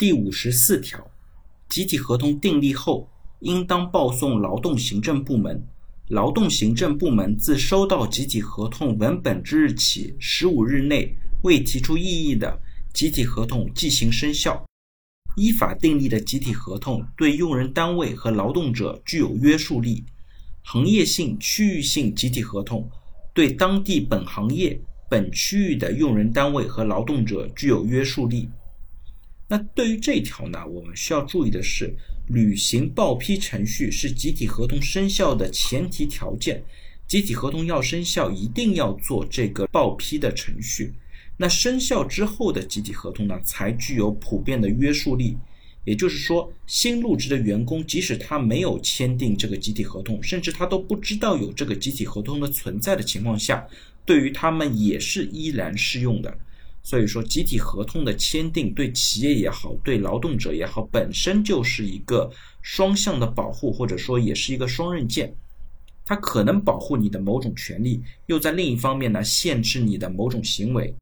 第五十四条，集体合同订立后，应当报送劳动行政部门。劳动行政部门自收到集体合同文本之日起十五日内未提出异议的，集体合同即行生效。依法订立的集体合同对用人单位和劳动者具有约束力。行业性、区域性集体合同对当地本行业、本区域的用人单位和劳动者具有约束力。那对于这一条呢，我们需要注意的是，履行报批程序是集体合同生效的前提条件。集体合同要生效，一定要做这个报批的程序。那生效之后的集体合同呢，才具有普遍的约束力。也就是说，新入职的员工，即使他没有签订这个集体合同，甚至他都不知道有这个集体合同的存在的情况下，对于他们也是依然适用的。所以说，集体合同的签订对企业也好，对劳动者也好，本身就是一个双向的保护，或者说也是一个双刃剑。它可能保护你的某种权利，又在另一方面呢限制你的某种行为。